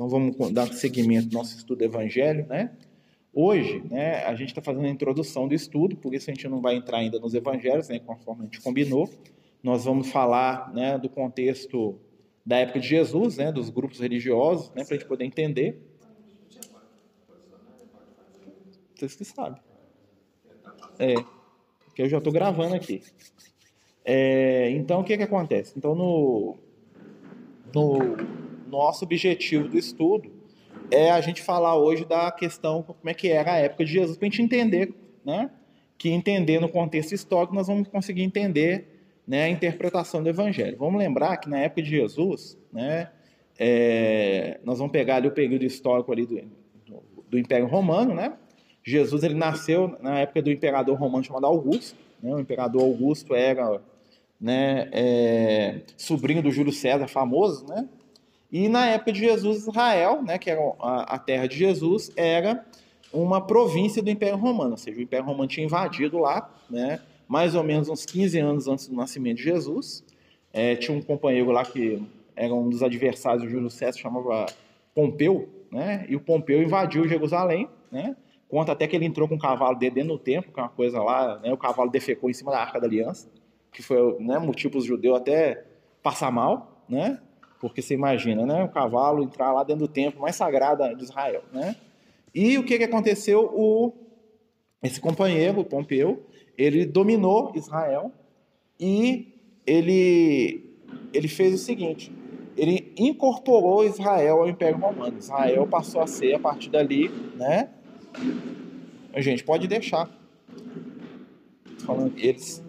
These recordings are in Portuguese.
Então vamos dar seguimento ao nosso estudo do Evangelho, né? Hoje, né, a gente está fazendo a introdução do estudo, por isso a gente não vai entrar ainda nos Evangelhos, né, conforme a gente combinou. Nós vamos falar, né, do contexto da época de Jesus, né, dos grupos religiosos, né, para a gente poder entender. Vocês que sabem. É, porque eu já estou gravando aqui. É, então, o que, que acontece? Então, no, no nosso objetivo do estudo é a gente falar hoje da questão como é que era a época de Jesus, para a gente entender, né? Que entender no contexto histórico nós vamos conseguir entender né, a interpretação do Evangelho. Vamos lembrar que na época de Jesus, né, é, nós vamos pegar ali o período histórico ali do, do, do, Império Romano, né? Jesus ele nasceu na época do imperador romano chamado Augusto. Né? O imperador Augusto era né, é, sobrinho do Júlio César, famoso, né? E na época de Jesus, Israel, né, que era a, terra de Jesus, era uma província do Império Romano, ou seja, o Império Romano tinha invadido lá, né, mais ou menos uns 15 anos antes do nascimento de Jesus. É, tinha um companheiro lá que era um dos adversários do Júlio César, chamava Pompeu, né, e o Pompeu invadiu Jerusalém, né, conta até que ele entrou com o cavalo dele dentro do templo, que é uma coisa lá, né, o cavalo defecou em cima da Arca da Aliança, que foi né, motivo para os judeus até passar mal, né, porque você imagina, né? O cavalo entrar lá dentro do templo mais sagrado de Israel, né? E o que, que aconteceu? O, esse companheiro, o Pompeu, ele dominou Israel e ele, ele fez o seguinte: ele incorporou Israel ao Império Romano. Israel passou a ser, a partir dali, né? A gente pode deixar. Falando eles.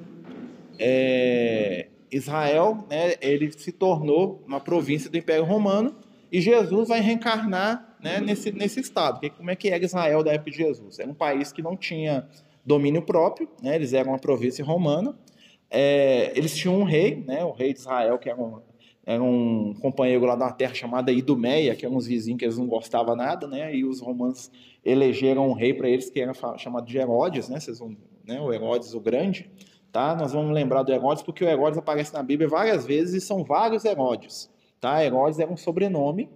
É, Israel, né, ele se tornou uma província do Império Romano e Jesus vai reencarnar né, nesse, nesse estado. Como é que era Israel da época de Jesus? Era um país que não tinha domínio próprio, né, eles eram uma província romana, é, eles tinham um rei, né, o rei de Israel, que era um, era um companheiro lá da terra chamada Idumeia, que eram uns vizinhos que eles não gostavam nada, né, e os romanos elegeram um rei para eles que era chamado de Herodes, né, vocês vão, né, o Herodes o Grande, Tá? Nós vamos lembrar do Herodes porque o Herodes aparece na Bíblia várias vezes e são vários Herodes. Tá? Herodes era um sobrenome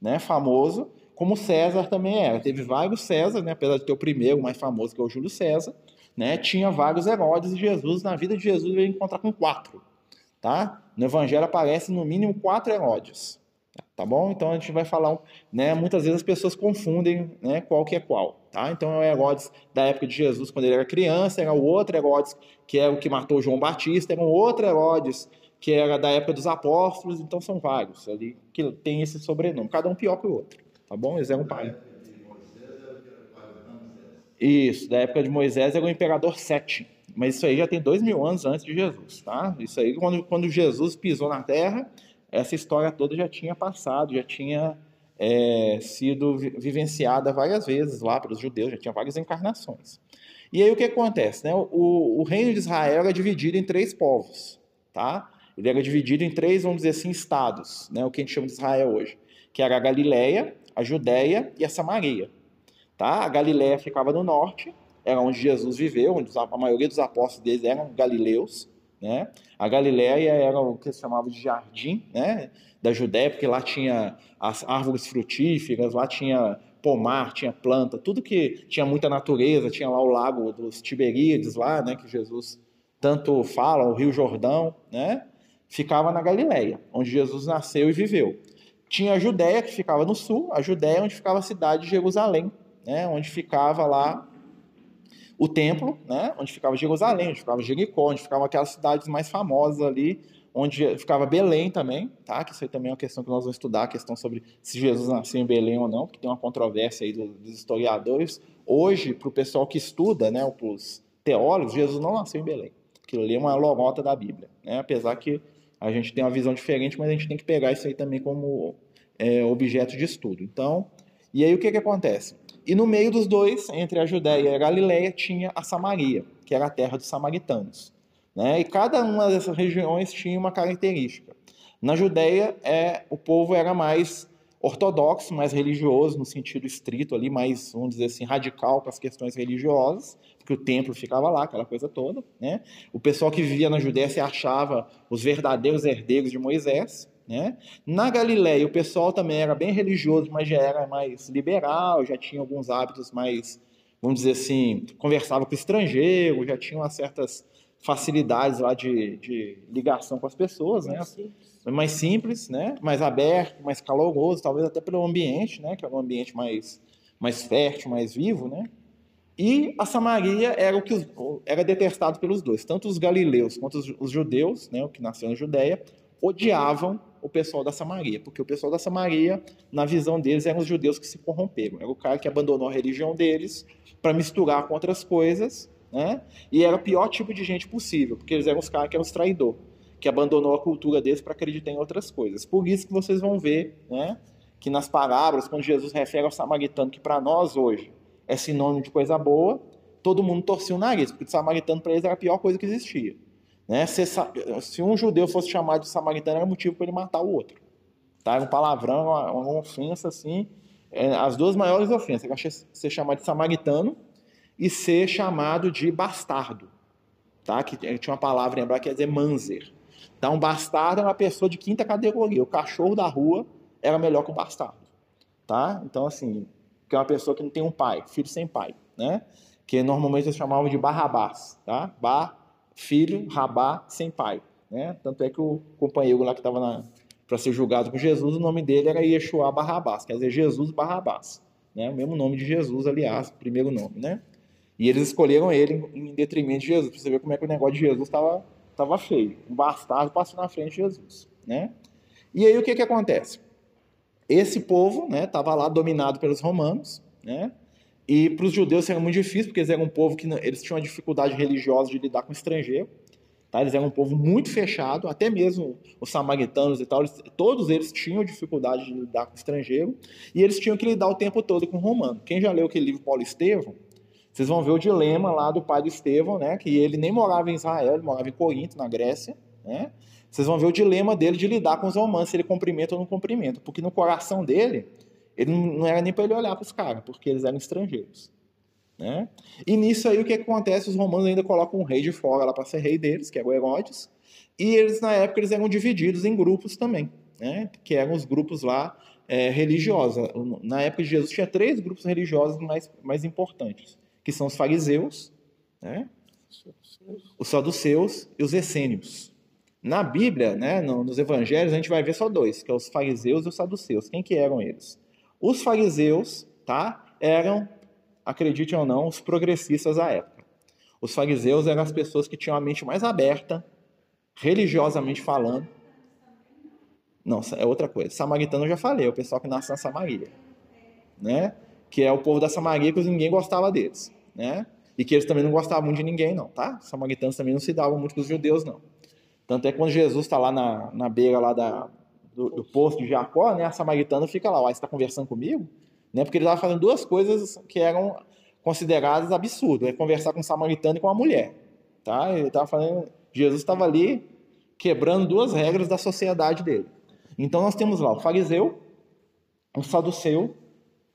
né, famoso, como César também era. Teve vários César, né, apesar de ter o primeiro, o mais famoso, que é o Júlio César. Né, tinha vários Herodes e Jesus, na vida de Jesus, veio encontrar com quatro. Tá? No Evangelho aparece no mínimo quatro Herodes. Tá bom? Então a gente vai falar, né? Muitas vezes as pessoas confundem, né? Qual que é qual, tá? Então é o Herodes da época de Jesus quando ele era criança, era o outro Herodes que é o que matou João Batista, era um outro Herodes que era da época dos apóstolos, então são vários ali que tem esse sobrenome, cada um pior que o outro, tá bom? Eles eram pai. Isso, da época de Moisés era o imperador Sete, mas isso aí já tem dois mil anos antes de Jesus, tá? Isso aí quando, quando Jesus pisou na Terra essa história toda já tinha passado, já tinha é, sido vivenciada várias vezes lá para os judeus, já tinha várias encarnações. E aí o que acontece? Né? O, o reino de Israel era dividido em três povos, tá? Ele era dividido em três, vamos dizer assim, estados, né? o que a gente chama de Israel hoje, que era a Galileia, a Judéia e a Samaria. Tá? A Galileia ficava no norte, era onde Jesus viveu, onde a maioria dos apóstolos deles eram galileus, né? A Galiléia era o que se chamava de jardim né? da Judéia, porque lá tinha as árvores frutíferas, lá tinha pomar, tinha planta, tudo que tinha muita natureza, tinha lá o lago dos Tiberíades, lá, né, que Jesus tanto fala, o Rio Jordão, né, ficava na Galiléia, onde Jesus nasceu e viveu. Tinha a Judéia, que ficava no sul, a Judéia onde ficava a cidade de Jerusalém, né, onde ficava lá o templo, né, onde ficava Jerusalém, onde ficava Jericó, onde ficavam aquelas cidades mais famosas ali, onde ficava Belém também, tá? Que isso aí também é uma questão que nós vamos estudar, a questão sobre se Jesus nasceu em Belém ou não, porque tem uma controvérsia aí dos historiadores. Hoje, para o pessoal que estuda, né, para os teólogos, Jesus não nasceu em Belém. Aquilo ali é uma lorota da Bíblia, né? Apesar que a gente tem uma visão diferente, mas a gente tem que pegar isso aí também como é, objeto de estudo. Então, e aí o que que acontece? E no meio dos dois, entre a Judéia e a Galiléia, tinha a Samaria, que era a terra dos samaritanos. Né? E cada uma dessas regiões tinha uma característica. Na Judéia, é, o povo era mais ortodoxo, mais religioso, no sentido estrito ali, mais, vamos dizer assim, radical com as questões religiosas, porque o templo ficava lá, aquela coisa toda. Né? O pessoal que vivia na Judéia se achava os verdadeiros herdeiros de Moisés, Né? Na Galileia, o pessoal também era bem religioso, mas já era mais liberal, já tinha alguns hábitos mais, vamos dizer assim, conversava com estrangeiro, já tinha umas certas facilidades lá de, de ligação com as pessoas, né? mais? Simples. Mais simples, né? Mais aberto, mais caloroso, talvez até pelo ambiente, né? Que é um ambiente mais, mais fértil, mais vivo, né? E a Samaria era o que era detestado pelos dois, tanto os galileus quanto os, os judeus, né, o que nasceu na Judéia, odiavam o pessoal da Samaria, porque o pessoal da Samaria, na visão deles, eram os judeus que se corromperam. Era o cara que abandonou a religião deles para misturar com outras coisas, né? E era o pior tipo de gente possível, porque eles eram os caras que eram os traidor, que abandonou a cultura deles para acreditar em outras coisas. Por isso que vocês vão ver, né, que nas parábolas, quando Jesus refere ao samaritano, que para nós hoje é sinônimo de coisa boa, todo mundo torcia o nariz, porque o samaritano para eles era a pior coisa que existia. Né? Se, se, um judeu fosse chamado de samaritano, era motivo para ele matar o outro. Tá? Era um palavrão, uma, uma ofensa assim. É, as duas maiores ofensas, ser chamado de samaritano e ser chamado de bastardo. Tá? Que tinha uma palavra em hebraico que quer dizer manzer. Então, um bastardo é uma pessoa de quinta categoria. O cachorro da rua era melhor que o bastardo. Tá? Então, assim, que é uma pessoa que não tem um pai, filho sem pai, né? Que normalmente eles chamavam de Barrabás, tá? Bar, filho, Rabá, sem pai, né? Tanto é que o companheiro lá que estava para ser julgado por Jesus, o nome dele era Yeshua Barrabás, quer dizer, Jesus Barrabás, né? O mesmo nome de Jesus, aliás, primeiro nome, né? E eles escolheram ele em detrimento de Jesus, para você ver como é que o negócio de Jesus estava tava feio. Um bastardo passou na frente de Jesus, né? E aí o que que acontece? Esse povo estava né, lá dominado pelos romanos, né? E para os judeus era muito difícil, porque eles eram um povo que eles tinham uma dificuldade religiosa de lidar com estrangeiro. Tá? Eles eram um povo muito fechado, até mesmo os samaritanos e tal, eles, todos eles tinham dificuldade de lidar com estrangeiro, e eles tinham que lidar o tempo todo com o romano. Quem já leu aquele livro Paulo Estevão, vocês vão ver o dilema lá do pai do Estevão, né? que ele nem morava em Israel, ele morava em Corinto, na Grécia, né? vocês vão ver o dilema dele de lidar com os romanos, se ele cumprimenta ou não cumprimenta. Porque no coração dele, ele não era nem para ele olhar para os caras, porque eles eram estrangeiros. Né? E nisso aí o que acontece? Os romanos ainda colocam um rei de fora lá para ser rei deles, que é o Herodes. E eles, na época, eles eram divididos em grupos também, né? que eram os grupos lá é, religiosos. Na época de Jesus tinha três grupos religiosos mais, mais importantes, que são os fariseus, né? os saduceus e os essênios. Na Bíblia, né, nos evangelhos, a gente vai ver só dois, que é os fariseus e os saduceus. Quem que eram eles? Os fariseus, tá, eram, acreditem ou não, os progressistas da época. Os fariseus eram as pessoas que tinham a mente mais aberta, religiosamente falando. Não, é outra coisa. Samaritano eu já falei, é o pessoal que nasce na Samaria, né? Que é o povo da Samaria que ninguém gostava deles, né? E que eles também não gostavam muito de ninguém, não, tá? Os samaritanos também não se davam muito com os judeus, não. Tanto é que quando Jesus está lá na, na beira lá da, do, do poço de Jacó, né, a samaritana fica lá, você está conversando comigo? Né, porque ele estava fazendo duas coisas que eram consideradas absurdas, é conversar com um samaritano e com uma mulher. Tá? Ele estava falando, Jesus estava ali quebrando duas regras da sociedade dele. Então nós temos lá o fariseu, o saduceu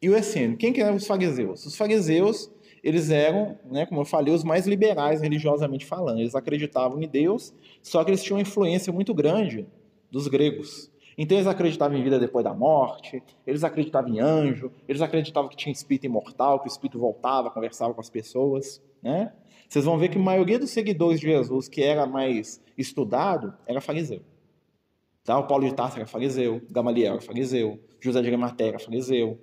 e o essênio. Quem que eram os fariseus? Os fariseus eles eram, né, como eu falei, os mais liberais religiosamente falando. Eles acreditavam em Deus, só que eles tinham uma influência muito grande dos gregos. Então eles acreditavam em vida depois da morte, eles acreditavam em anjo, eles acreditavam que tinha espírito imortal, que o espírito voltava, conversava com as pessoas, né? Vocês vão ver que a maioria dos seguidores de Jesus que era mais estudado era fariseu. Tá? O Paulo de Tarso era fariseu, Gamaliel era fariseu, José de Arimateia era fariseu,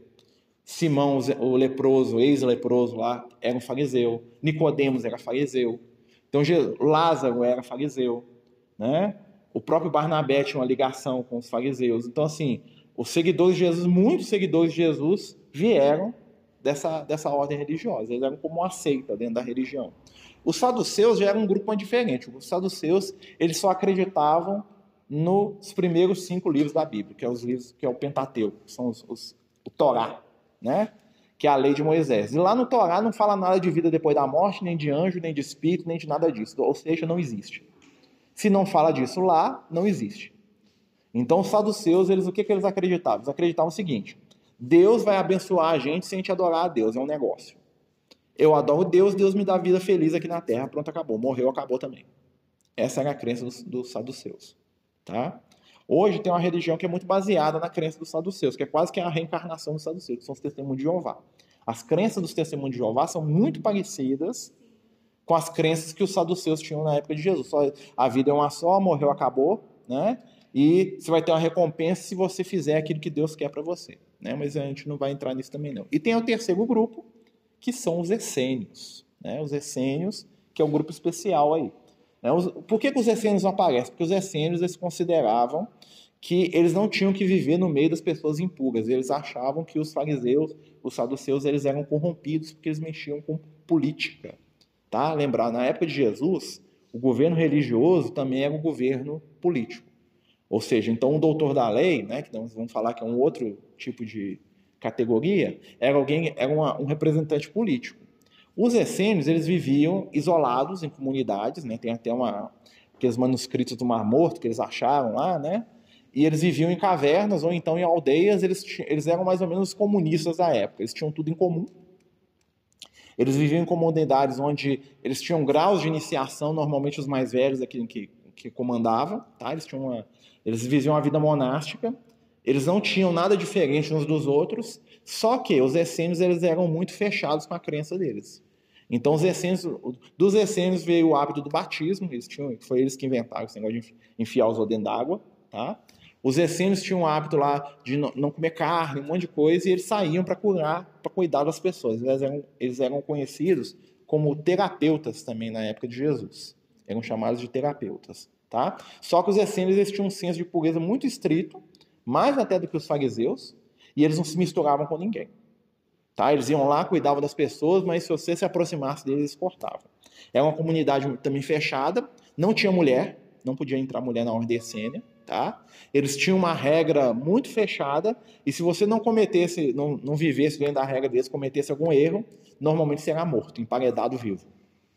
Simão, o leproso, ex-leproso lá, era um fariseu. Nicodemos era fariseu. Então Lázaro era fariseu, né? O próprio Barnabé tinha uma ligação com os fariseus. Então assim, os seguidores de Jesus, muitos seguidores de Jesus vieram dessa, dessa ordem religiosa. Eles eram como uma seita dentro da religião. Os saduceus já eram um grupo diferente. Os saduceus, eles só acreditavam nos primeiros cinco livros da Bíblia, que é os livros que é o Pentateuco, são os, os o Torá né? que é a lei de Moisés. E lá no Torá não fala nada de vida depois da morte, nem de anjo, nem de espírito, nem de nada disso. Ou seja, não existe. Se não fala disso lá, não existe. Então, os saduceus, eles, o que, que eles acreditavam? Eles acreditavam o seguinte: Deus vai abençoar a gente sem a gente adorar a Deus, é um negócio. Eu adoro Deus, Deus me dá vida feliz aqui na terra, pronto, acabou. Morreu, acabou também. Essa era a crença dos, dos saduceus. Tá? Hoje tem uma religião que é muito baseada na crença dos saduceus, que é quase que a reencarnação dos saduceus, que são os testemunhos de Jeová. As crenças dos testemunhos de Jeová são muito parecidas com as crenças que os saduceus tinham na época de Jesus. Só, a vida é uma só, morreu, acabou, né? E você vai ter uma recompensa se você fizer aquilo que Deus quer para você, né? Mas a gente não vai entrar nisso também não. E tem o terceiro grupo, que são os essênios, né? Os essênios, que é um grupo especial aí. Né? Por que, que os essênios não aparecem? Porque os essênios eles consideravam que eles não tinham que viver no meio das pessoas impuras. Eles achavam que os fariseus, os saduceus, eles eram corrompidos porque eles mexiam com política. Tá? Lembrar, na época de Jesus, o governo religioso também era um governo político. Ou seja, então o doutor da lei, né, que nós vamos falar que é um outro tipo de categoria, era alguém, era uma, um representante político. Os essênios, eles viviam isolados em comunidades, né? Tem até uma, aqueles manuscritos do Mar Morto que eles acharam lá, né? E eles viviam em cavernas ou então em aldeias, eles, eles eram mais ou menos comunistas da época, eles tinham tudo em comum. Eles viviam em comunidades onde eles tinham graus de iniciação, normalmente os mais velhos aqui que, que comandavam, tá? Eles, tinham uma, eles viviam uma vida monástica, eles não tinham nada diferente uns dos outros, só que os essênios eles eram muito fechados com a crença deles. Então, os essênios, dos essênios veio o hábito do batismo, eles tinham, foi eles que inventaram esse negócio de enfiar os dentro d'água, tá? Os essênios tinham o hábito lá de não comer carne, um monte de coisa, e eles saíam para curar, para cuidar das pessoas. Eles eram, eles eram conhecidos como terapeutas também na época de Jesus. Eram chamados de terapeutas, tá? Só que os essênios eles tinham um senso de pureza muito estrito, mais até do que os fariseus, e eles não se misturavam com ninguém. Tá? Eles iam lá, cuidavam das pessoas, mas se você se aproximasse deles, eles cortavam. É uma comunidade também fechada, não tinha mulher, não podia entrar mulher na ordem essênia, tá? Eles tinham uma regra muito fechada, e se você não cometesse, não, não vivesse dentro da regra deles, cometesse algum erro, normalmente será morto, emparedado vivo.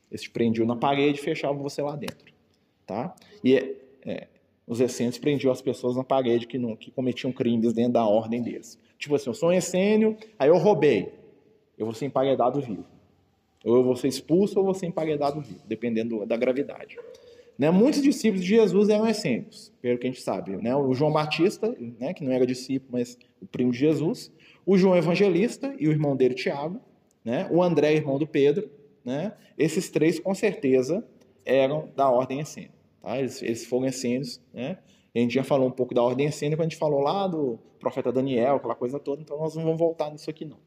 Eles te prendiam na parede e fechavam você lá dentro, tá? E é, os essênios prendiam as pessoas na parede que, não, que cometiam crimes dentro da ordem deles. Tipo assim, eu sou um essênio, aí eu roubei. Eu vou ser emparedado vivo. Ou eu vou ser expulso ou vou ser emparedado vivo, dependendo da gravidade. Né? Muitos discípulos de Jesus eram essênios, pelo que a gente sabe. Né? O João Batista, né, que não era discípulo, mas o primo de Jesus. O João Evangelista e o irmão dele, Tiago. Né? O André, irmão do Pedro. Né? Esses três, com certeza, eram da ordem essênia. Tá? Eles, eles foram essênios. Né? a gente já falou um pouco da ordem essênia quando a gente falou lá do profeta Daniel, aquela coisa toda, então nós não vamos voltar nisso aqui não.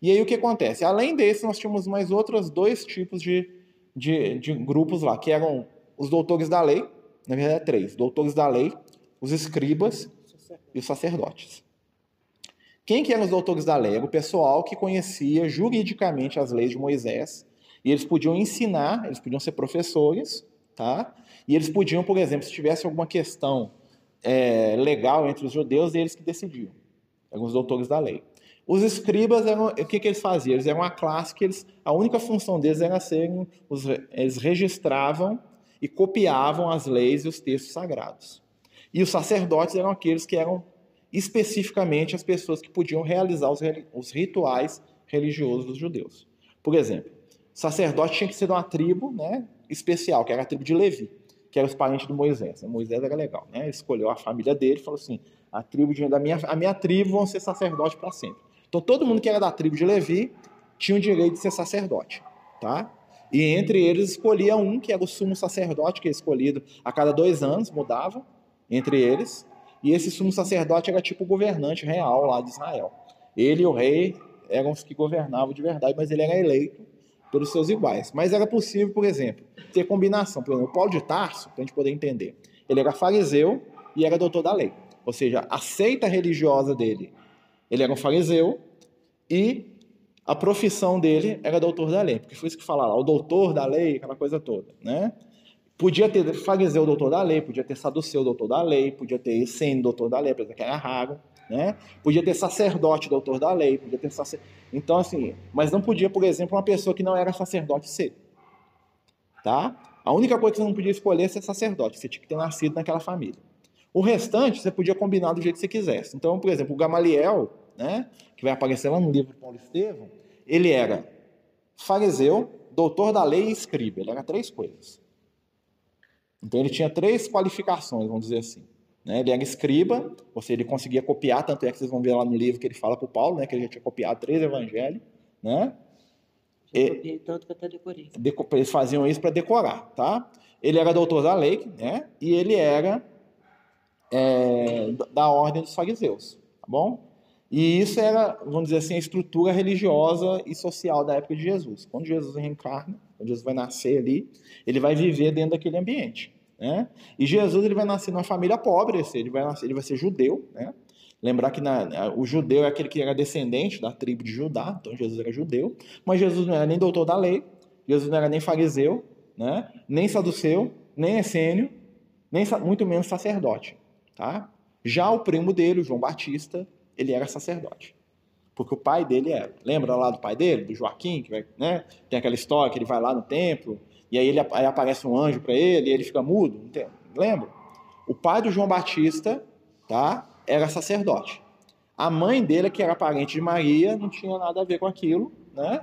E aí o que acontece? Além desse, nós tínhamos mais outros dois tipos de, de, de grupos lá, que eram os doutores da lei, na verdade três, doutores da lei, os escribas e os sacerdotes. Quem que eram os doutores da lei? Era o pessoal que conhecia juridicamente as leis de Moisés, e eles podiam ensinar, eles podiam ser professores, tá? E eles podiam, por exemplo, se tivesse alguma questão é, legal entre os judeus, eles que decidiam. Eram os doutores da lei. Os escribas eram, o que, que eles faziam? Eles eram uma classe que eles, a única função deles era serem, os, eles registravam e copiavam as leis e os textos sagrados. E os sacerdotes eram aqueles que eram especificamente as pessoas que podiam realizar os, os rituais religiosos dos judeus. Por exemplo, sacerdote tinha que ser de uma tribo né, especial, que era a tribo de Levi que eram os parentes de Moisés. Moisés era legal, né? Ele escolheu a família dele e falou assim: a tribo de, da minha, a minha tribo vão ser sacerdote para sempre. Então todo mundo que era da tribo de Levi tinha o direito de ser sacerdote, tá? E entre eles escolhia um que era o sumo sacerdote, que é escolhido a cada dois anos, mudava entre eles. E esse sumo sacerdote era tipo o governante real lá de Israel. Ele e o rei eram os que governavam de verdade, mas ele era eleito pelos seus iguais. Mas era possível, por exemplo, ter combinação. Por exemplo, o Paulo de Tarso, para a gente poder entender, ele era fariseu e era doutor da lei. Ou seja, a seita religiosa dele, ele era um fariseu e a profissão dele era doutor da lei. Porque foi isso que falaram, o doutor da lei, aquela coisa toda, né? Podia ter fariseu doutor da lei, podia ter saduceu doutor da lei, podia ter essênio doutor da lei, que era raro, né? Podia ter sacerdote doutor da lei, podia ter sacerdote então, assim, mas não podia, por exemplo, uma pessoa que não era sacerdote ser. Tá? A única coisa que você não podia escolher é ser sacerdote, você tinha que ter nascido naquela família. O restante você podia combinar do jeito que você quisesse. Então, por exemplo, o Gamaliel, né, que vai aparecer lá no livro de Paulo Estevam, ele era fariseu, doutor da lei e escriba. Ele era três coisas. Então ele tinha três qualificações, vamos dizer assim. Né? Ele era escriba, ou seja, ele conseguia copiar, tanto é que vocês vão ver lá no livro que ele fala para o Paulo, né, que ele já tinha copiado três evangelhos. Né? E, tanto que até decorei. Eles faziam isso para decorar. Tá? Ele era doutor da lei né? e ele era é, da ordem dos fariseus. Tá bom? E isso era, vamos dizer assim, a estrutura religiosa e social da época de Jesus. Quando Jesus reencarna, quando Jesus vai nascer ali, ele vai viver dentro daquele ambiente. Né? E Jesus ele vai nascer numa família pobre, ele vai, nascer, ele vai ser judeu. Né? Lembrar que na, o judeu é aquele que era descendente da tribo de Judá, então Jesus era judeu, mas Jesus não era nem doutor da lei, Jesus não era nem fariseu, né? nem saduceu, nem essênio, nem muito menos sacerdote. Tá? Já o primo dele, o João Batista, ele era sacerdote. Porque o pai dele era. Lembra lá do pai dele, do Joaquim, que vai, né? Tem aquela história que ele vai lá no templo, e aí, ele, aí aparece um anjo para ele, e ele fica mudo. Lembra? O pai do João Batista, tá? Era sacerdote. A mãe dele, que era parente de Maria, não tinha nada a ver com aquilo, né?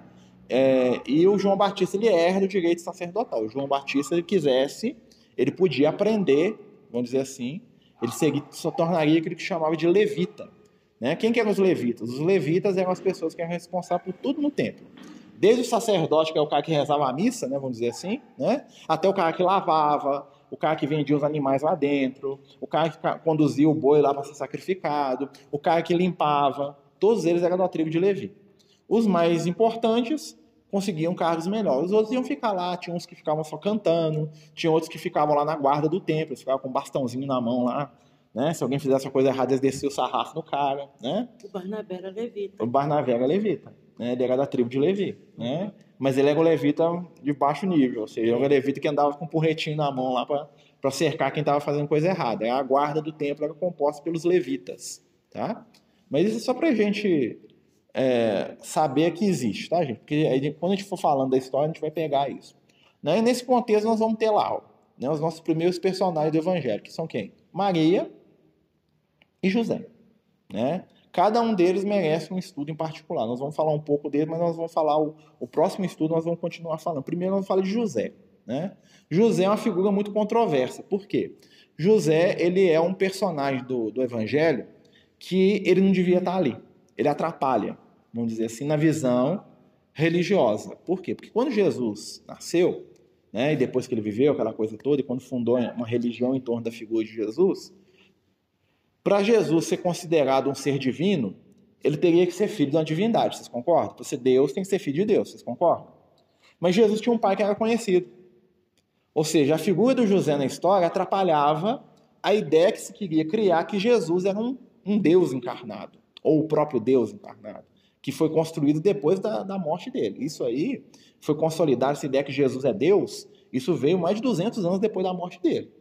É, e o João Batista ele herda o direito sacerdotal. O João Batista, ele quisesse, ele podia aprender, vamos dizer assim, ele seria, se tornaria aquilo que chamava de levita. Né? Quem que eram os levitas? Os levitas eram as pessoas que eram responsáveis por tudo no templo. Desde o sacerdote, que é o cara que rezava a missa, né, vamos dizer assim, né, até o cara que lavava, o cara que vendia os animais lá dentro, o cara que conduzia o boi lá para ser sacrificado, o cara que limpava, todos eles eram da tribo de Levi. Os mais importantes conseguiam cargos melhores. Os outros iam ficar lá, tinha uns que ficavam só cantando, tinha outros que ficavam lá na guarda do templo, ficavam com um bastãozinho na mão lá, né? Se alguém fizesse uma coisa errada, eles desciam o sarrafo no cara. Né? O Barnabé era levita. O Barnabé era levita. Né? Ele era da tribo de Levi. Né? Mas ele era um levita de baixo nível. Ou seja, era um levita que andava com um porretinho na mão lá para cercar quem estava fazendo coisa errada. A guarda do templo era composta pelos levitas. Tá? Mas isso é só para a gente é, saber que existe, tá, gente? Porque aí, quando a gente for falando da história, a gente vai pegar isso. Né? E nesse contexto, nós vamos ter lá ó, né, os nossos primeiros personagens do Evangelho, que são quem? Maria, e José. Né? Cada um deles merece um estudo em particular. Nós vamos falar um pouco dele, mas nós vamos falar o, o próximo estudo, nós vamos continuar falando. Primeiro, nós vamos falar de José. Né? José é uma figura muito controversa. Por quê? José ele é um personagem do, do Evangelho que ele não devia estar ali. Ele atrapalha, vamos dizer assim, na visão religiosa. Por quê? Porque quando Jesus nasceu, né, e depois que ele viveu aquela coisa toda, e quando fundou uma religião em torno da figura de Jesus, para Jesus ser considerado um ser divino, ele teria que ser filho de uma divindade, vocês concordam? Para ser Deus, tem que ser filho de Deus, vocês concordam? Mas Jesus tinha um pai que era conhecido. Ou seja, a figura do José na história atrapalhava a ideia que se queria criar que Jesus era um, um Deus encarnado, ou o próprio Deus encarnado, que foi construído depois da, da morte dele. Isso aí foi consolidar essa ideia que Jesus é Deus, isso veio mais de 200 anos depois da morte dele.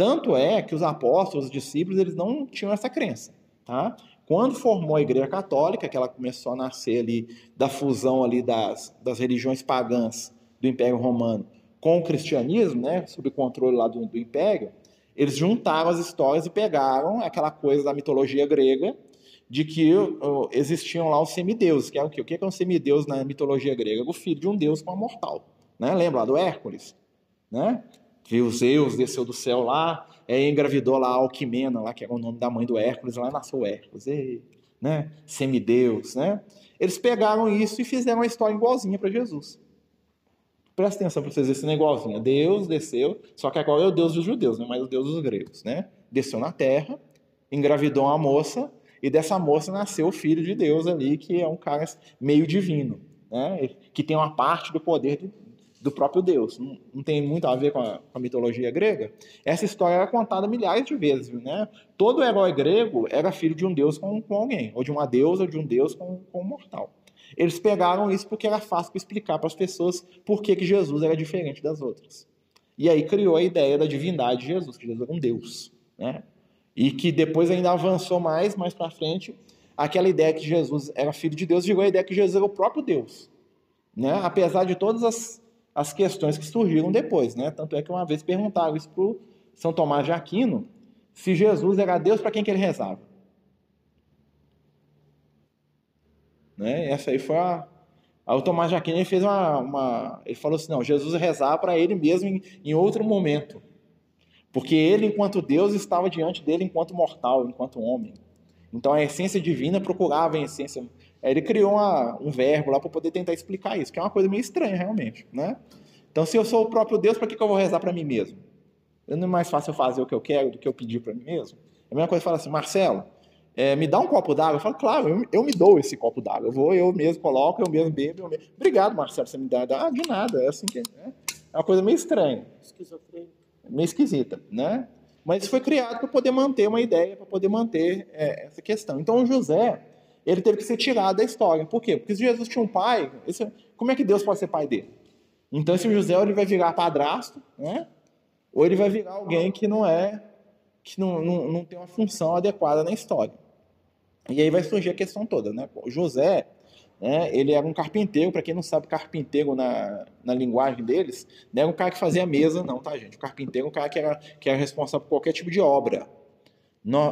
Tanto é que os apóstolos, os discípulos, eles não tinham essa crença, tá? Quando formou a Igreja Católica, que ela começou a nascer ali da fusão ali das, das religiões pagãs do Império Romano com o cristianismo, né, sob o controle lá do, do Império, eles juntaram as histórias e pegaram aquela coisa da mitologia grega de que uh, existiam lá os semideuses, que é o quê? O que é um semideus na mitologia grega? O filho de um deus com a mortal. Né? Lembra lá do Hércules? Né? Viu Zeus, desceu do céu lá, é, engravidou lá a Alquimena, lá, que era o nome da mãe do Hércules, lá nasceu Hércules, e, né? semideus. Né? Eles pegaram isso e fizeram uma história igualzinha para Jesus. Presta atenção para vocês verem esse negócio. Deus desceu, só que agora é o Deus dos judeus, não é mais o Deus dos gregos. Né? Desceu na terra, engravidou uma moça, e dessa moça nasceu o filho de Deus ali, que é um cara meio divino, né? que tem uma parte do poder de, do próprio Deus. Não, não tem muito a ver com a, com a, mitologia grega. Essa história era contada milhares de vezes. Né? Todo herói grego era filho de um deus com, com alguém, ou de uma deusa, ou de um deus com, com um mortal. Eles pegaram isso porque era fácil explicar para as pessoas por que, que Jesus era diferente das outras. E aí criou a ideia da divindade de Jesus, que Jesus era um deus. Né? E que depois ainda avançou mais, mais para frente, aquela ideia que Jesus era filho de Deus, virou a ideia que Jesus era o próprio Deus. Né? Apesar de todas as as questões que surgiram depois, né? Tanto é que uma vez perguntaram isso para São Tomás de Aquino, se Jesus era Deus, para quem que ele rezava? Né? Essa aí foi a... Aí o Tomás de Aquino ele fez uma, uma... Ele falou assim, não, Jesus rezava para ele mesmo em, em outro momento. Porque ele, enquanto Deus, estava diante dele enquanto mortal, enquanto homem. Então a essência divina procurava a essência. Ele criou uma, um verbo lá para poder tentar explicar isso, que é uma coisa meio estranha, realmente. Né? Então, se eu sou o próprio Deus, para que, que eu vou rezar para mim mesmo? Não é mais fácil eu fazer o que eu quero do que eu pedir para mim mesmo? É a mesma coisa que falar assim, Marcelo, é, me dá um copo d'água. Eu falo, claro, eu, eu me dou esse copo d'água. Eu vou, eu mesmo coloco, eu mesmo bebo. Eu mesmo... Obrigado, Marcelo, você me dá. Ah, de nada. É assim que é. É uma coisa meio estranha. Meio esquisita, né? Mas isso foi criado para poder manter uma ideia, para poder manter é, essa questão. Então, o José, ele teve que ser tirado da história. Por quê? Porque se Jesus tinha um pai, esse, como é que Deus pode ser pai dele? Então, esse José, ele vai virar padrasto, né? Ou ele vai virar alguém que não é, que não, não, não tem uma função adequada na história. E aí vai surgir a questão toda, né? José, né, ele era um carpinteiro, para quem não sabe, carpinteiro na, na linguagem deles, não era um cara que fazia mesa, não, tá, gente? O carpinteiro é um cara que era, que era responsável por qualquer tipo de obra.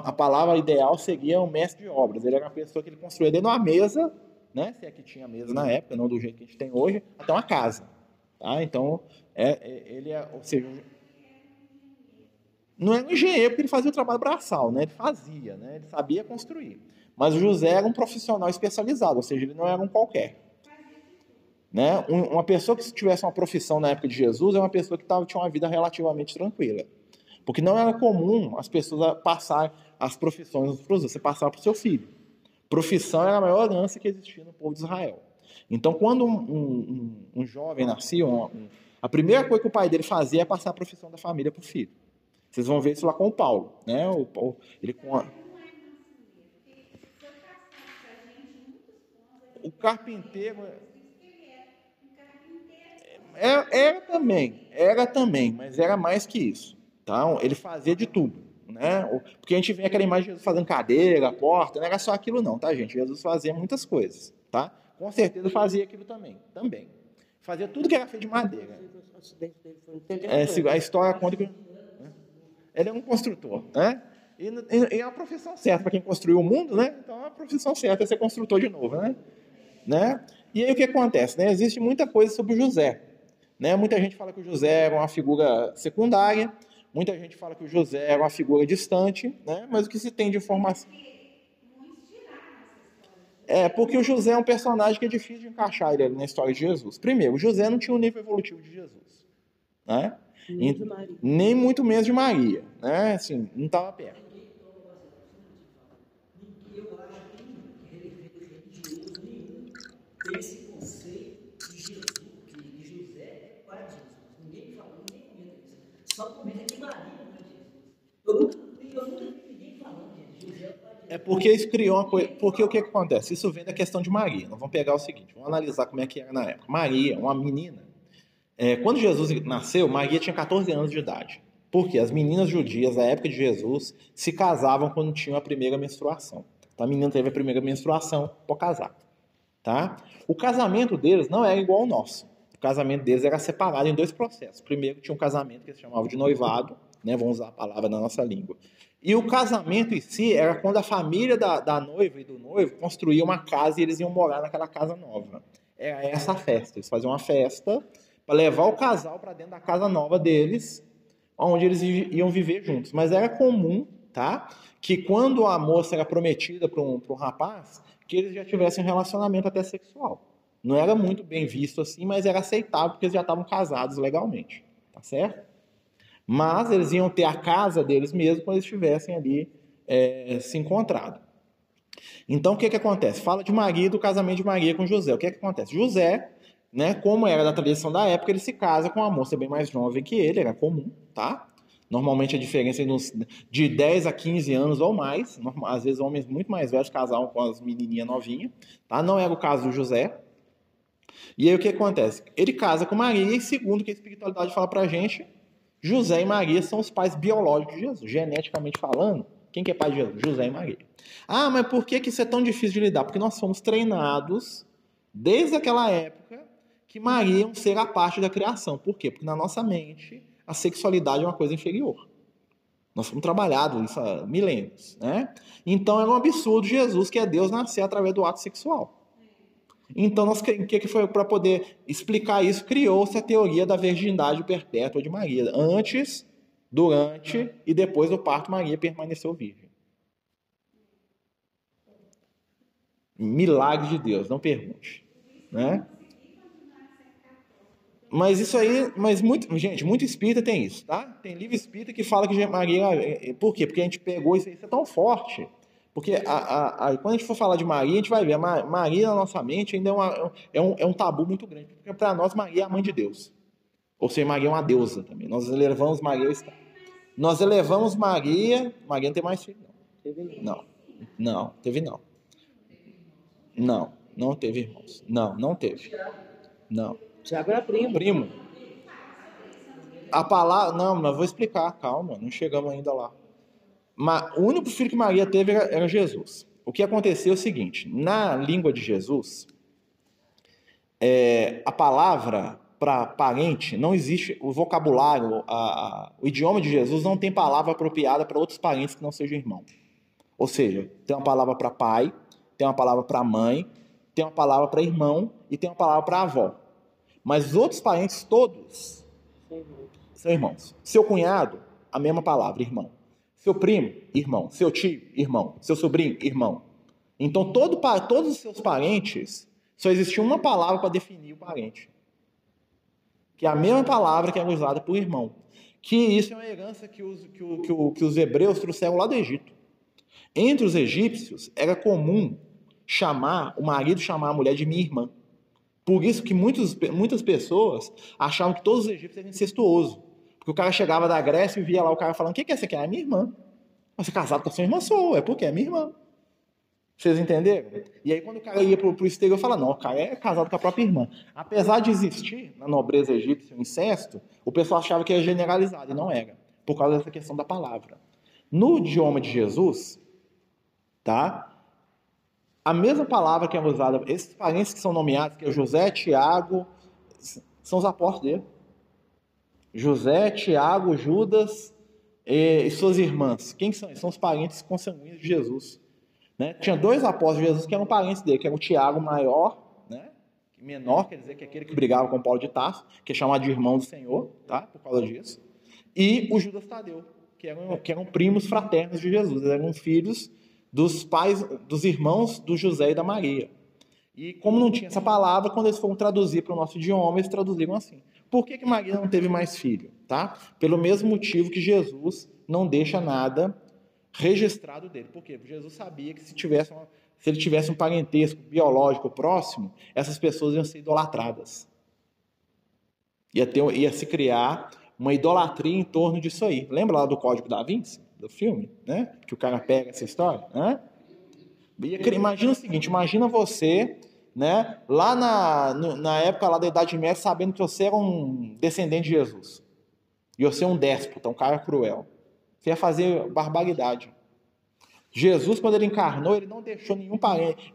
A palavra ideal seria um mestre de obras. Ele era uma pessoa que ele construía dentro de uma mesa, né? Se é que tinha mesa na época, não do jeito que a gente tem hoje, até uma casa. Tá? Então, é, é, ele é, ou seja, não era um engenheiro porque ele fazia o trabalho braçal, né? Ele fazia, né? Ele sabia construir. Mas o José era um profissional especializado, ou seja, ele não era um qualquer. Né? Uma pessoa que tivesse uma profissão na época de Jesus é uma pessoa que tava, tinha uma vida relativamente tranquila. Porque não era comum as pessoas passar as profissões para você passar para o seu filho. Profissão era a maior herança que existia no povo de Israel. Então, quando um, um, um jovem nascia, um, a primeira coisa que o pai dele fazia é passar a profissão da família para o filho. Vocês vão ver isso lá com o Paulo. Né? O, Paulo, ele com a, o carpinteiro. Era, é, era também, era também, mas era mais que isso. Tá? Ele fazia de tudo. Né? Porque a gente vê aquela imagem de Jesus fazendo cadeira, porta, não era só aquilo não, tá, gente? Jesus fazia muitas coisas, tá? Com certeza fazia aquilo também, também. Fazia tudo que era feito de madeira. É, a história conta que... Né? Ele é um construtor, né? E, e é a profissão certa para quem construiu o mundo, né? Então é a profissão certa é ser construtor de novo, né? Né? E aí o que acontece? Né? Existe muita coisa sobre o José. Né? Muita gente fala que o José era uma figura secundária, muita gente fala que o José era uma figura distante, né? mas o que se tem de informação. É, porque o José é um personagem que é difícil de encaixar ele na história de Jesus. Primeiro, o José não tinha o nível evolutivo de Jesus. Né? Nem, nem muito menos de Maria. Né? Assim, não estava perto. esse conceito de Jesus, de José para Jesus. Ninguém fala, ninguém comenta isso. Só comenta que Maria não é Jesus. Eu nunca, eu nunca vi ninguém falando de José É porque isso criou uma coisa. Porque o que, que acontece? Isso vem da questão de Maria. Nós vamos pegar o seguinte: vamos analisar como é que era na época. Maria, uma menina. É, quando Jesus nasceu, Maria tinha 14 anos de idade. Porque as meninas judias da época de Jesus se casavam quando tinham a primeira menstruação. Então a menina teve a primeira menstruação para casar. Tá? O casamento deles não era igual ao nosso. O casamento deles era separado em dois processos. Primeiro tinha um casamento que se chamava de noivado, né? vamos usar a palavra na nossa língua. E o casamento em si era quando a família da, da noiva e do noivo construía uma casa e eles iam morar naquela casa nova. Era essa a festa. Eles faziam uma festa para levar o casal para dentro da casa nova deles, onde eles iam viver juntos. Mas era comum, tá? Que quando a moça era prometida para um, um rapaz, que eles já tivessem um relacionamento até sexual. Não era muito bem visto assim, mas era aceitável porque eles já estavam casados legalmente, tá certo? Mas eles iam ter a casa deles mesmo quando eles estivessem ali é, se encontrado. Então o que que acontece? Fala de Maria do casamento de Maria com José. O que que acontece? José, né, como era da tradição da época, ele se casa com uma moça bem mais jovem que ele, era comum, tá? Normalmente a diferença é de 10 a 15 anos ou mais. Às vezes homens muito mais velhos casavam com as menininhas novinhas. Tá? Não era o caso do José. E aí o que acontece? Ele casa com Maria e segundo que a espiritualidade fala pra gente, José e Maria são os pais biológicos de Jesus. Geneticamente falando, quem que é pai de Jesus? José e Maria. Ah, mas por que, que isso é tão difícil de lidar? Porque nós fomos treinados desde aquela época que Maria é um ser à parte da criação. Por quê? Porque na nossa mente a sexualidade é uma coisa inferior. Nós fomos trabalhados isso há milênios. Né? Então é um absurdo Jesus, que é Deus, nascer através do ato sexual. Então, o que, que foi para poder explicar isso? Criou-se a teoria da virgindade perpétua de Maria. Antes Durante e depois do parto, Maria permaneceu virgem. Milagre de Deus, não pergunte. Né? Mas isso aí, mas muito, gente, muito espírita tem isso, tá? Tem livro espírita que fala que Maria. É, é, por quê? Porque a gente pegou isso aí, isso é tão forte. Porque a, a, a, quando a gente for falar de Maria, a gente vai ver, a Maria na nossa mente ainda é, uma, é, um, é um tabu muito grande. Porque para nós, Maria é a mãe de Deus. Ou seja, Maria é uma deusa também. Nós elevamos Maria. Nós elevamos Maria. Maria não tem mais filho, não. Não, não, teve não. Não, não teve irmãos. Não, não teve. Não. Tiago era primo. Primo. A palavra. Não, mas vou explicar, calma, não chegamos ainda lá. Mas o único filho que Maria teve era, era Jesus. O que aconteceu é o seguinte: na língua de Jesus, é, a palavra para parente não existe, o vocabulário, a, a, o idioma de Jesus não tem palavra apropriada para outros parentes que não sejam irmão. Ou seja, tem uma palavra para pai, tem uma palavra para mãe, tem uma palavra para irmão e tem uma palavra para avó. Mas os outros parentes todos são irmãos. Seu cunhado, a mesma palavra, irmão. Seu primo, irmão. Seu tio, irmão. Seu sobrinho, irmão. Então, todo, todos os seus parentes, só existia uma palavra para definir o parente. Que é a mesma palavra que é usada por irmão. Que isso é uma herança que os, que, o, que, o, que os hebreus trouxeram lá do Egito. Entre os egípcios, era comum chamar, o marido chamar a mulher de minha irmã. Por isso que muitos, muitas pessoas achavam que todos os egípcios eram incestuosos. Porque o cara chegava da Grécia e via lá o cara falando: O que, que é essa aqui? É a minha irmã. Você é casado com a sua irmã? Sou. É porque é minha irmã. Vocês entenderam? E aí, quando o cara ia para o exterior, eu falava: Não, o cara é casado com a própria irmã. Apesar de existir na nobreza egípcia o incesto, o pessoal achava que era generalizado e não era. Por causa dessa questão da palavra. No idioma de Jesus, tá? A mesma palavra que é usada, esses parentes que são nomeados, que é José, Tiago, são os apóstolos dele. José, Tiago, Judas e, suas irmãs. Quem são? São os parentes consanguíneos de Jesus. Né? Tinha dois apóstolos de Jesus que eram parentes dele, que era o Tiago maior, né? menor, quer dizer que é aquele que brigava com Paulo de Tarso, que é chamado de irmão do Senhor, tá? por causa disso. E o Judas Tadeu, que eram, que eram primos fraternos de Jesus, eles eram filhos dos pais, dos irmãos do José e da Maria. E como não tinha essa palavra, quando eles foram traduzir para o nosso idioma, eles traduziram assim. Por que, que Maria não teve mais filho? Tá? Pelo mesmo motivo que Jesus não deixa nada registrado dele. Por quê? Porque Jesus sabia que se, tivesse uma, se ele tivesse um parentesco biológico próximo, essas pessoas iam ser idolatradas. Ia, ter, ia se criar uma idolatria em torno disso aí. Lembra lá do Código da Vinci? do filme, né? Que o cara pega essa história, né? Imagina o seguinte, imagina você, né? Lá na, na época lá da Idade Média, sabendo que você era um descendente de Jesus. E você é um déspota, um cara cruel. Você ia fazer barbaridade. Jesus, quando ele encarnou, ele não deixou nenhum parente,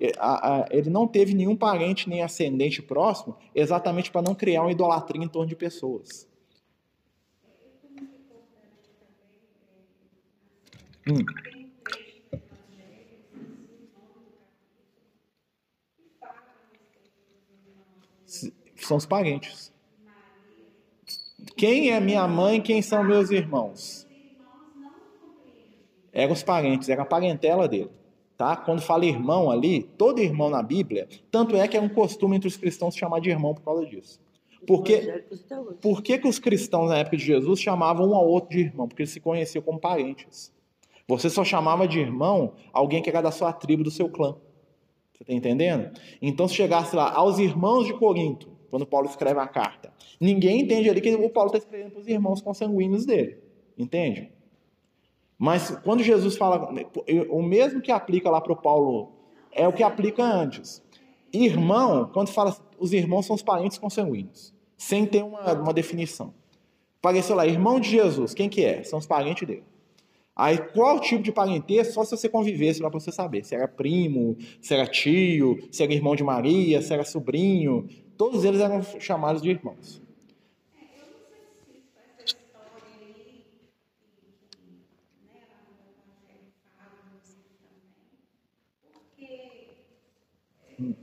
ele não teve nenhum parente nem ascendente próximo, exatamente para não criar uma idolatria em torno de pessoas. Hum. São os parentes. Quem é minha mãe? Quem são meus irmãos? Eram os parentes, era a parentela dele. Tá? Quando fala irmão ali, todo irmão na Bíblia, tanto é que é um costume entre os cristãos chamar de irmão por causa disso. Porque, por que, que os cristãos na época de Jesus chamavam um ao outro de irmão? Porque eles se conheciam como parentes. Você só chamava de irmão alguém que era da sua tribo, do seu clã. Você está entendendo? Então, se chegasse lá aos irmãos de Corinto, quando Paulo escreve a carta, ninguém entende ali que o Paulo está escrevendo para os irmãos consanguíneos dele. Entende? Mas quando Jesus fala, o mesmo que aplica lá para o Paulo é o que aplica antes. Irmão, quando fala, os irmãos são os parentes consanguíneos, sem ter uma, uma definição. Apareceu lá, irmão de Jesus, quem que é? São os parentes dele. Aí, qual tipo de parentesco? Só se você convivesse lá para você saber. Se era primo, se era tio, se era irmão de Maria, se era sobrinho. Todos eles eram chamados de irmãos. Hum.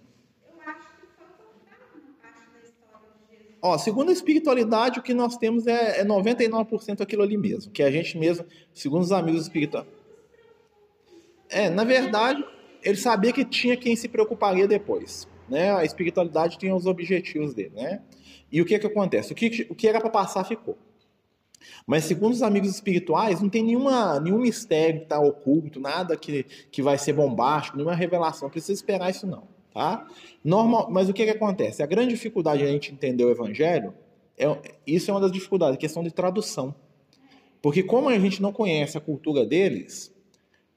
Ó, segundo a espiritualidade, o que nós temos é, é 99% aquilo ali mesmo, que a gente mesmo, segundo os amigos espirituais. É, na verdade, ele sabia que tinha quem se preocuparia depois. Né? A espiritualidade tinha os objetivos dele. Né? E o que, que acontece? O que, o que era para passar ficou. Mas segundo os amigos espirituais, não tem nenhuma, nenhum mistério que está oculto, nada que, que vai ser bombástico, nenhuma revelação. Não precisa esperar isso não. Tá? Normal, mas o que, que acontece? A grande dificuldade de a gente entender o evangelho, é, isso é uma das dificuldades, questão de tradução. Porque como a gente não conhece a cultura deles,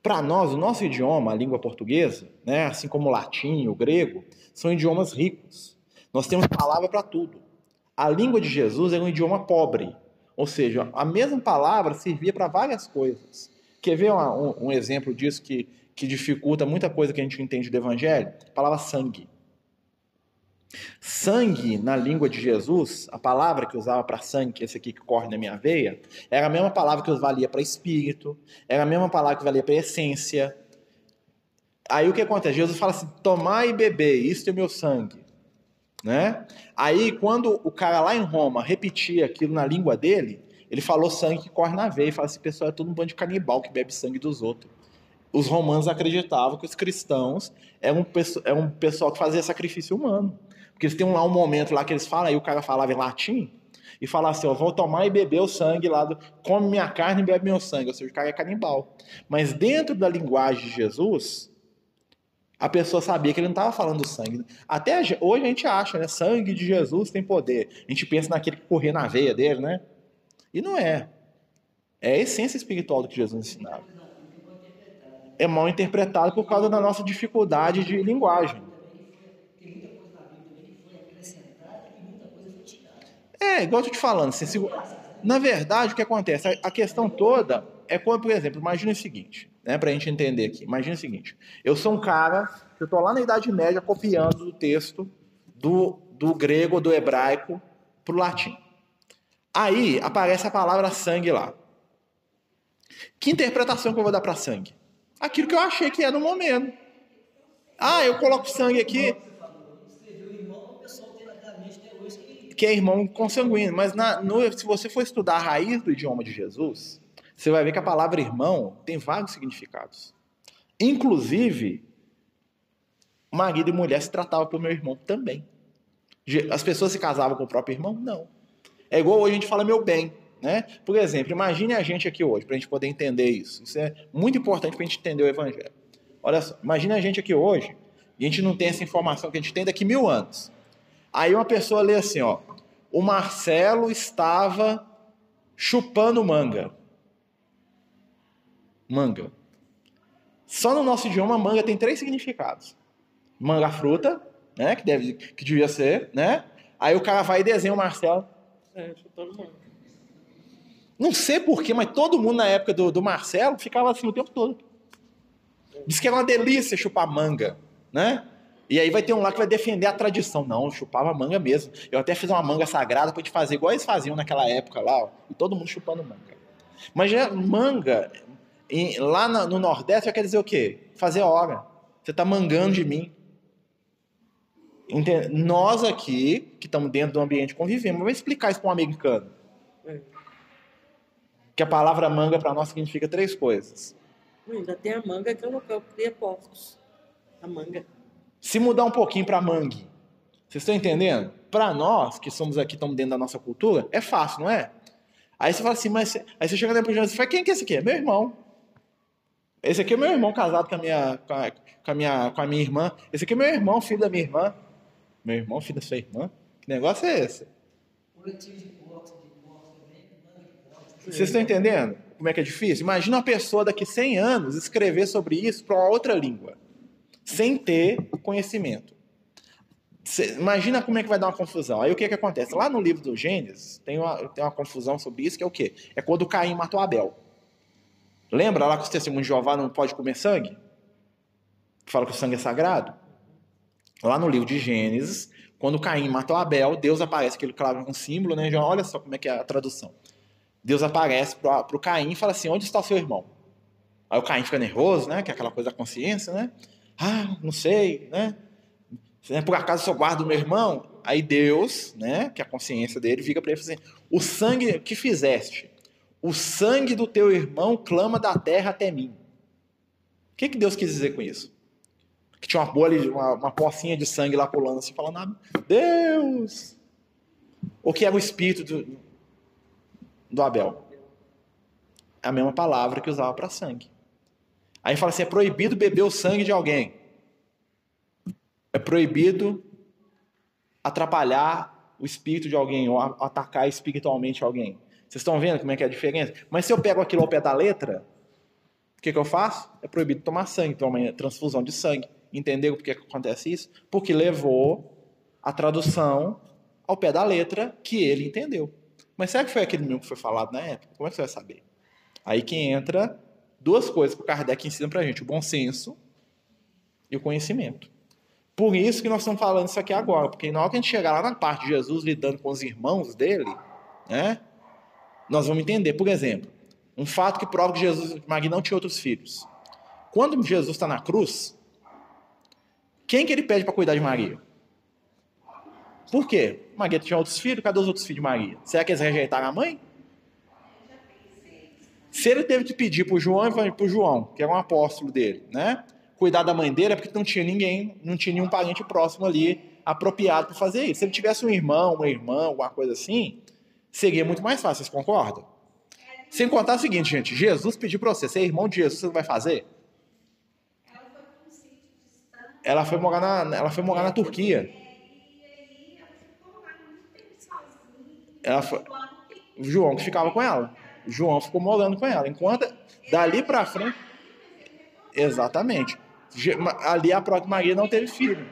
para nós, o nosso idioma, a língua portuguesa, né, assim como o latim, o grego, são idiomas ricos. Nós temos palavra para tudo. A língua de Jesus é um idioma pobre, ou seja, a mesma palavra servia para várias coisas. Quer ver um, um exemplo disso que que dificulta muita coisa que a gente entende do Evangelho? A palavra sangue. Sangue, na língua de Jesus, a palavra que usava para sangue, que é esse aqui que corre na minha veia, era a mesma palavra que valia para espírito, era a mesma palavra que valia para essência. Aí o que acontece? Jesus fala assim: tomar e beber, isso é meu sangue. Né? Aí, quando o cara lá em Roma repetia aquilo na língua dele, ele falou sangue que corre na veia, e fala assim: pessoal, é todo um bando de canibal que bebe sangue dos outros os romanos acreditavam que os cristãos eram um pessoal que fazia sacrifício humano. Porque eles têm lá um momento lá que eles falam, aí o cara falava em latim, e fala assim, ó, vou tomar e beber o sangue lá, do, come minha carne e bebe meu sangue, ou seja, o cara é canibal. Mas dentro da linguagem de Jesus, a pessoa sabia que ele não estava falando do sangue. Até hoje a gente acha, né, sangue de Jesus tem poder. A gente pensa naquele que corria na veia dele, né? E não é. É a essência espiritual do que Jesus ensinava é mal interpretado por causa da nossa dificuldade de linguagem. É, igual eu tô te falando, assim, se, na verdade, o que acontece? A, questão toda é quando, por exemplo, imagine o seguinte, né, pra gente entender aqui. Imagine o seguinte: eu sou um cara, eu tô lá na Idade Média copiando o texto do, do grego, do hebraico, pro latim. Aí aparece a palavra sangue lá. Que interpretação que eu vou dar para sangue? aquilo que eu achei que é no momento. Ah, eu coloco sangue aqui. Que é irmão consanguíneo. Mas na, no, se você for estudar a raiz do idioma de Jesus, você vai ver que a palavra irmão tem vários significados. Inclusive, marido e mulher se tratavam por meu irmão também. As pessoas se casavam com o próprio irmão? Não. É igual hoje a gente fala meu bem. Né? Por exemplo, imagine a gente aqui hoje, para a gente poder entender isso. Isso é muito importante para a gente entender o Evangelho. Olha só, imagine a gente aqui hoje, e a gente não tem essa informação que a gente tem daqui mil anos. Aí uma pessoa lê assim, ó, o Marcelo estava chupando manga. Manga. Só no nosso idioma, manga tem três significados. Manga fruta, né, que, deve, que devia ser, né? Aí o cara vai e desenha o Marcelo. É, chupando manga. Não sei porquê, mas todo mundo na época do, do Marcelo ficava assim o tempo todo. Diz que era uma delícia chupar manga, né? E aí vai ter um lá que vai defender a tradição. Não, chupava manga mesmo. Eu até fiz uma manga sagrada para te fazer igual eles faziam naquela época lá, ó, e todo mundo chupando manga. Mas já manga, em, lá no, no Nordeste, quer dizer o quê? Fazer hora. Você está mangando de mim. Entende? Nós aqui, que estamos dentro do ambiente, convivemos. Vamos explicar isso para um americano. Que a palavra manga para nós significa três coisas. Ainda tem a manga que é o local que cria porcos. A manga. Se mudar um pouquinho para mangue, vocês estão entendendo? Para nós, que somos aqui, estamos dentro da nossa cultura, é fácil, não é? Aí você fala assim, mas aí você chega dentro de e fala, quem que é esse aqui? É meu irmão. Esse aqui é meu irmão casado com a minha, com a, com a minha, com a minha irmã. Esse aqui é meu irmão, filho da minha irmã. Meu irmão, filho da sua irmã? Que negócio é esse? Vocês estão entendendo como é que é difícil? Imagina uma pessoa daqui 100 anos escrever sobre isso para outra língua, sem ter conhecimento. imagina como é que vai dar uma confusão. Aí o que, que acontece? Lá no livro do Gênesis tem uma, tem uma confusão sobre isso, que é o quê? É quando Caim matou Abel. Lembra lá que os testemunhos de Jeová não pode comer sangue? Fala que o sangue é sagrado? Lá no livro de Gênesis, quando Caim matou Abel, Deus aparece, que ele clava um símbolo, né? Olha só como é que é a tradução. Deus aparece para o Caim e fala assim: onde está o seu irmão? Aí o Caim fica nervoso, né? Que é aquela coisa da consciência, né? Ah, não sei, né? por acaso só guardo meu irmão? Aí Deus, né, que é a consciência dele, fica para ele assim: o sangue que fizeste, o sangue do teu irmão clama da terra até mim. O que, que Deus quis dizer com isso? Que tinha uma bolha, uma, uma pocinha de sangue lá pulando assim, falando: ah, Deus! O que era o espírito do, do Abel? É a mesma palavra que usava para sangue. Aí fala assim: é proibido beber o sangue de alguém. É proibido atrapalhar o espírito de alguém ou atacar espiritualmente alguém. Vocês estão vendo como é que é a diferença? Mas se eu pego aquilo ao pé da letra, o que, que eu faço? É proibido tomar sangue, tomar transfusão de sangue. Entendeu por que, que acontece isso? Porque levou a tradução ao pé da letra que ele entendeu. Mas será que foi aquele mesmo que foi falado na época? Como é que você vai saber? Aí que entra duas coisas que o Kardec ensina pra gente: o bom senso e o conhecimento. Por isso que nós estamos falando isso aqui agora, porque na hora que a gente chegar lá na parte de Jesus lidando com os irmãos dele, né, nós vamos entender, por exemplo, um fato que prova que Jesus Maria não tinha outros filhos. Quando Jesus está na cruz, quem que ele pede para cuidar de Maria? Por quê? Maria tinha outros filhos, cadê os outros filhos de Maria? Será que eles rejeitaram a mãe? Se ele teve que pedir para o João e para o João, que era um apóstolo dele, né? cuidar da mãe dele é porque não tinha ninguém, não tinha nenhum parente próximo ali apropriado para fazer isso. Se ele tivesse um irmão, uma irmã, alguma coisa assim, seria muito mais fácil, vocês concordam? Sem contar o seguinte, gente, Jesus pediu para você, ser irmão de Jesus, você vai fazer? Ela foi morar na, ela foi morar na Turquia. Ela foi, João que ficava com ela. João ficou morando com ela. Enquanto dali para frente, exatamente ali a própria Maria não teve filho.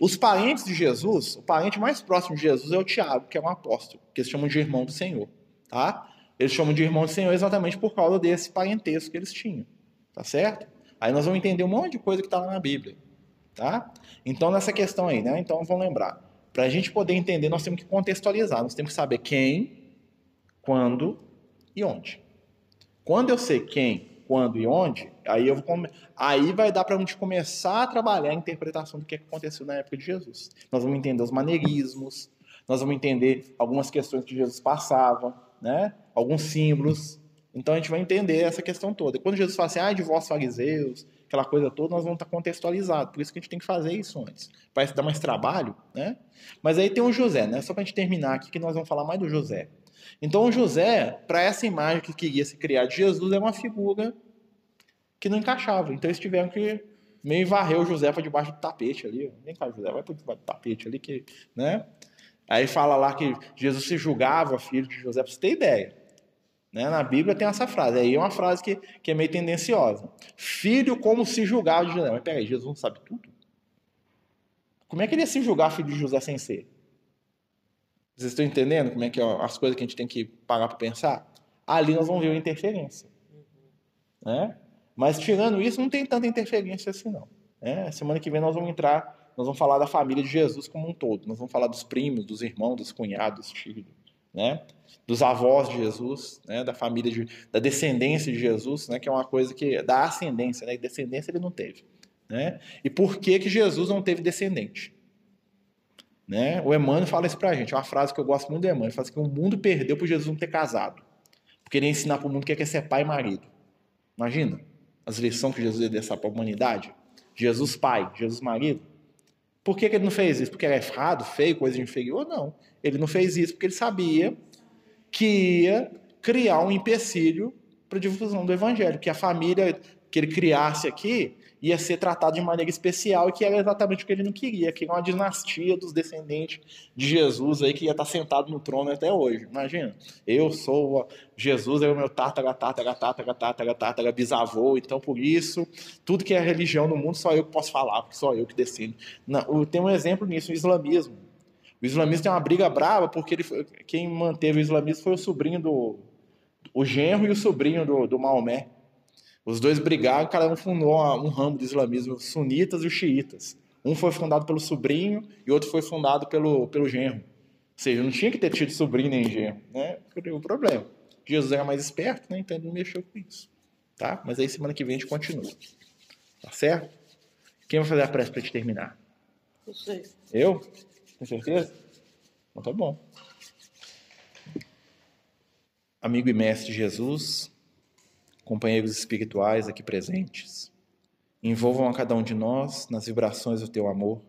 Os parentes de Jesus, o parente mais próximo de Jesus é o Tiago, que é um apóstolo, que eles chamam de irmão do Senhor, tá? Eles chamam de irmão do Senhor exatamente por causa desse parentesco que eles tinham, tá certo? Aí nós vamos entender um monte de coisa que está lá na Bíblia, tá? Então nessa questão aí, né? Então vamos lembrar, para a gente poder entender, nós temos que contextualizar, nós temos que saber quem, quando e onde. Quando eu sei quem, quando e onde, aí, eu vou, aí vai dar para a gente começar a trabalhar a interpretação do que aconteceu na época de Jesus. Nós vamos entender os maneirismos, nós vamos entender algumas questões que Jesus passava, né? alguns símbolos. Então a gente vai entender essa questão toda. Quando Jesus fala assim, ah, de vós fariseus, aquela coisa toda, nós vamos estar contextualizados. Por isso que a gente tem que fazer isso antes. Parece dar mais trabalho, né? Mas aí tem o José, né? Só para a gente terminar aqui, que nós vamos falar mais do José. Então, José, para essa imagem que queria se criar de Jesus, é uma figura que não encaixava. Então, eles tiveram que meio varrer o José para debaixo do tapete ali. Vem cá, José, vai para debaixo do tapete ali, que, né? Aí fala lá que Jesus se julgava filho de José, para você ter ideia. Né? Na Bíblia tem essa frase. Aí é uma frase que, que é meio tendenciosa. Filho como se julgava de José. Mas peraí, Jesus não sabe tudo? Como é que ele ia se julgar filho de José sem ser? Vocês estão entendendo como é que é as coisas que a gente tem que parar para pensar? Ali nós vamos ver uma interferência. Né? Mas tirando isso, não tem tanta interferência assim não. Né? Semana que vem nós vamos entrar, nós vamos falar da família de Jesus como um todo. Nós vamos falar dos primos, dos irmãos, dos cunhados, dos filhos, né? dos avós de Jesus, né? da família, de, da descendência de Jesus, né? que é uma coisa que da ascendência, né? Descendência ele não teve. Né? E por que, que Jesus não teve descendente? Né? O Emmanuel fala isso pra gente, é uma frase que eu gosto muito do Emmanuel, fala assim, que o mundo perdeu por Jesus não ter casado, porque ele ia ensinar para o mundo o que é ser pai e marido. Imagina as lições que Jesus ia deixar para a humanidade. Jesus pai, Jesus marido. Por que, que, ele não fez isso? Porque era errado, feio, coisa inferior? Não. Ele não fez isso porque ele sabia que ia criar um empecilho para a difusão do evangelho, que a família que ele criasse aqui ia ser tratado de maneira especial e que era exatamente o que ele não queria, que era uma dinastia dos descendentes de Jesus aí que ia estar sentado no trono até hoje. Imagina, eu sou Jesus, é o meu tátara, tátara, tátara, tátara, tátara, bisavô, então por isso, tudo que é religião no mundo só eu que posso falar, porque só eu que descendo. Não, tem um exemplo nisso, o islamismo. O islamismo tem uma briga brava porque ele, quem manteve o islamismo foi o sobrinho do o genro e o sobrinho do, do Maomé. Os dois brigaram, cada um fundou um ramo do islamismo, os sunitas e os xiitas. Um foi fundado pelo sobrinho e outro foi fundado pelo, pelo genro. Ou seja, não tinha que ter tido sobrinho nem genro, né? O problema. Jesus era mais esperto, né? Então ele não mexeu com isso. Tá? Mas aí semana que vem a gente continua. Tá certo? Quem vai fazer a prece para te terminar? Eu? Tem certeza? Então tá bom. Amigo e mestre Jesus, companheiros espirituais aqui presentes, envolvam a cada um de nós nas vibrações do teu amor,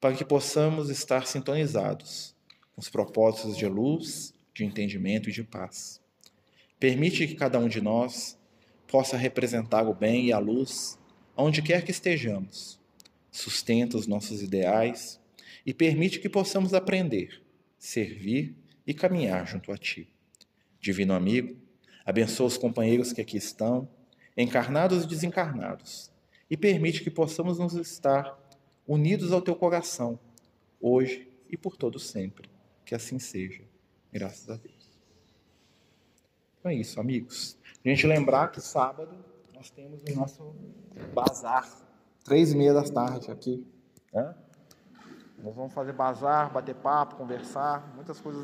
para que possamos estar sintonizados com os propósitos de luz, de entendimento e de paz. Permite que cada um de nós possa representar o bem e a luz onde quer que estejamos. Sustenta os nossos ideais e permite que possamos aprender, servir e caminhar junto a Ti. Divino amigo, abençoa os companheiros que aqui estão, encarnados e desencarnados, e permite que possamos nos estar unidos ao Teu coração, hoje e por todo sempre. Que assim seja. Graças a Deus. Então é isso, amigos. A gente lembrar que sábado nós temos o nosso bazar, três e meia da tarde aqui. Né? Nós vamos fazer bazar, bater papo, conversar, muitas coisas